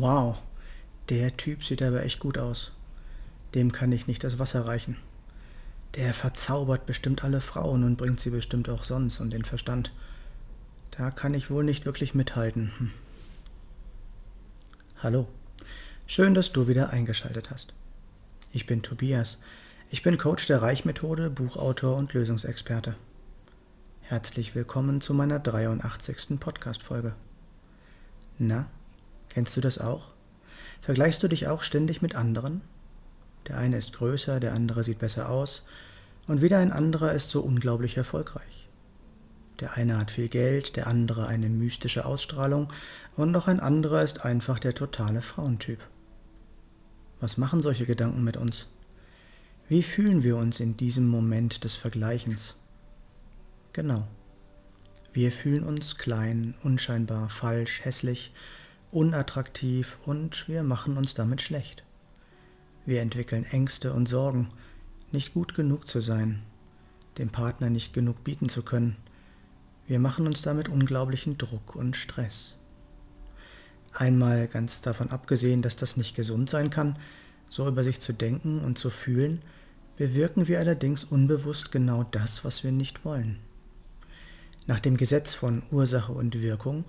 Wow, der Typ sieht aber echt gut aus. Dem kann ich nicht das Wasser reichen. Der verzaubert bestimmt alle Frauen und bringt sie bestimmt auch sonst und den Verstand. Da kann ich wohl nicht wirklich mithalten. Hm. Hallo, schön, dass du wieder eingeschaltet hast. Ich bin Tobias. Ich bin Coach der Reichmethode, Buchautor und Lösungsexperte. Herzlich willkommen zu meiner 83. Podcast-Folge. Na, kennst du das auch? Vergleichst du dich auch ständig mit anderen? Der eine ist größer, der andere sieht besser aus und wieder ein anderer ist so unglaublich erfolgreich. Der eine hat viel Geld, der andere eine mystische Ausstrahlung und noch ein anderer ist einfach der totale Frauentyp. Was machen solche Gedanken mit uns? Wie fühlen wir uns in diesem Moment des Vergleichens? Genau. Wir fühlen uns klein, unscheinbar, falsch, hässlich, unattraktiv und wir machen uns damit schlecht. Wir entwickeln Ängste und Sorgen, nicht gut genug zu sein, dem Partner nicht genug bieten zu können. Wir machen uns damit unglaublichen Druck und Stress. Einmal ganz davon abgesehen, dass das nicht gesund sein kann, so über sich zu denken und zu fühlen, bewirken wir allerdings unbewusst genau das, was wir nicht wollen. Nach dem Gesetz von Ursache und Wirkung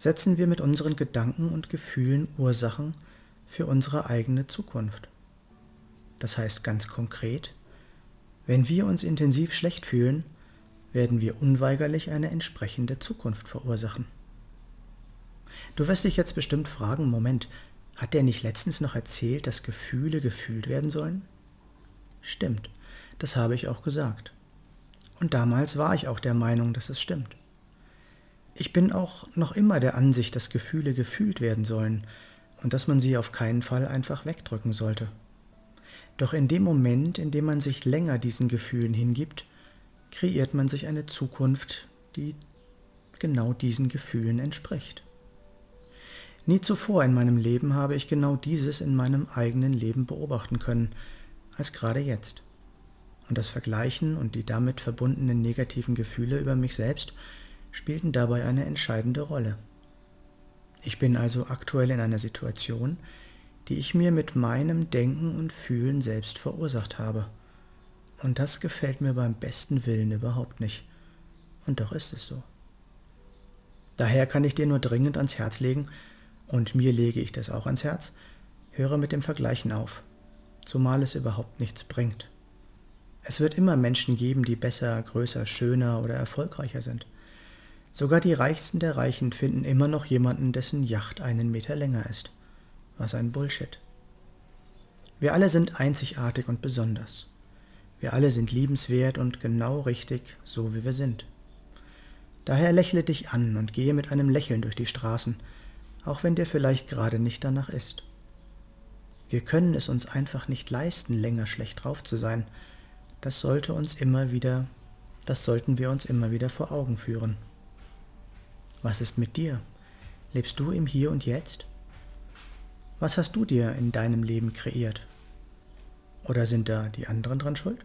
setzen wir mit unseren Gedanken und Gefühlen Ursachen für unsere eigene Zukunft. Das heißt ganz konkret, wenn wir uns intensiv schlecht fühlen, werden wir unweigerlich eine entsprechende Zukunft verursachen. Du wirst dich jetzt bestimmt fragen, Moment, hat der nicht letztens noch erzählt, dass Gefühle gefühlt werden sollen? Stimmt, das habe ich auch gesagt. Und damals war ich auch der Meinung, dass es stimmt. Ich bin auch noch immer der Ansicht, dass Gefühle gefühlt werden sollen und dass man sie auf keinen Fall einfach wegdrücken sollte. Doch in dem Moment, in dem man sich länger diesen Gefühlen hingibt, kreiert man sich eine Zukunft, die genau diesen Gefühlen entspricht. Nie zuvor in meinem Leben habe ich genau dieses in meinem eigenen Leben beobachten können, als gerade jetzt. Und das Vergleichen und die damit verbundenen negativen Gefühle über mich selbst spielten dabei eine entscheidende Rolle. Ich bin also aktuell in einer Situation, die ich mir mit meinem Denken und Fühlen selbst verursacht habe. Und das gefällt mir beim besten Willen überhaupt nicht. Und doch ist es so. Daher kann ich dir nur dringend ans Herz legen, und mir lege ich das auch ans Herz, höre mit dem Vergleichen auf, zumal es überhaupt nichts bringt. Es wird immer Menschen geben, die besser, größer, schöner oder erfolgreicher sind. Sogar die Reichsten der Reichen finden immer noch jemanden, dessen Yacht einen Meter länger ist. Was ein Bullshit. Wir alle sind einzigartig und besonders. Wir alle sind liebenswert und genau richtig, so wie wir sind. Daher lächle dich an und gehe mit einem Lächeln durch die Straßen, auch wenn dir vielleicht gerade nicht danach ist. Wir können es uns einfach nicht leisten, länger schlecht drauf zu sein. Das sollte uns immer wieder, das sollten wir uns immer wieder vor Augen führen. Was ist mit dir? Lebst du im Hier und Jetzt? Was hast du dir in deinem Leben kreiert? Oder sind da die anderen dran schuld?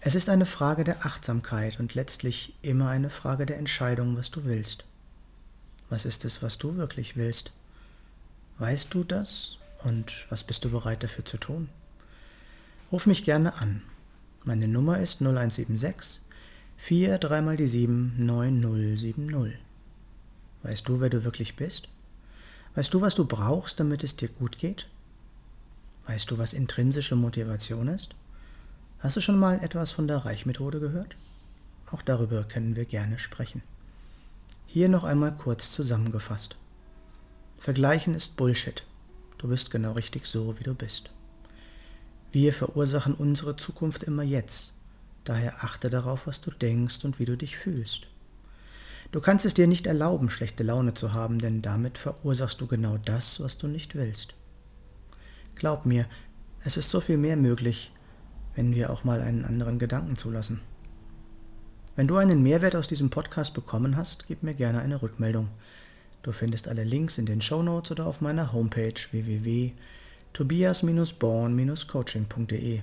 Es ist eine Frage der Achtsamkeit und letztlich immer eine Frage der Entscheidung, was du willst. Was ist es, was du wirklich willst? Weißt du das und was bist du bereit dafür zu tun? Ruf mich gerne an. Meine Nummer ist 0176 4 3 mal die 7 9070. Weißt du, wer du wirklich bist? Weißt du, was du brauchst, damit es dir gut geht? Weißt du, was intrinsische Motivation ist? Hast du schon mal etwas von der Reichmethode gehört? Auch darüber können wir gerne sprechen. Hier noch einmal kurz zusammengefasst. Vergleichen ist Bullshit. Du bist genau richtig so, wie du bist. Wir verursachen unsere Zukunft immer jetzt. Daher achte darauf, was du denkst und wie du dich fühlst. Du kannst es dir nicht erlauben, schlechte Laune zu haben, denn damit verursachst du genau das, was du nicht willst. Glaub mir, es ist so viel mehr möglich, wenn wir auch mal einen anderen Gedanken zulassen. Wenn du einen Mehrwert aus diesem Podcast bekommen hast, gib mir gerne eine Rückmeldung. Du findest alle Links in den Show Notes oder auf meiner Homepage www.tobias-born-coaching.de.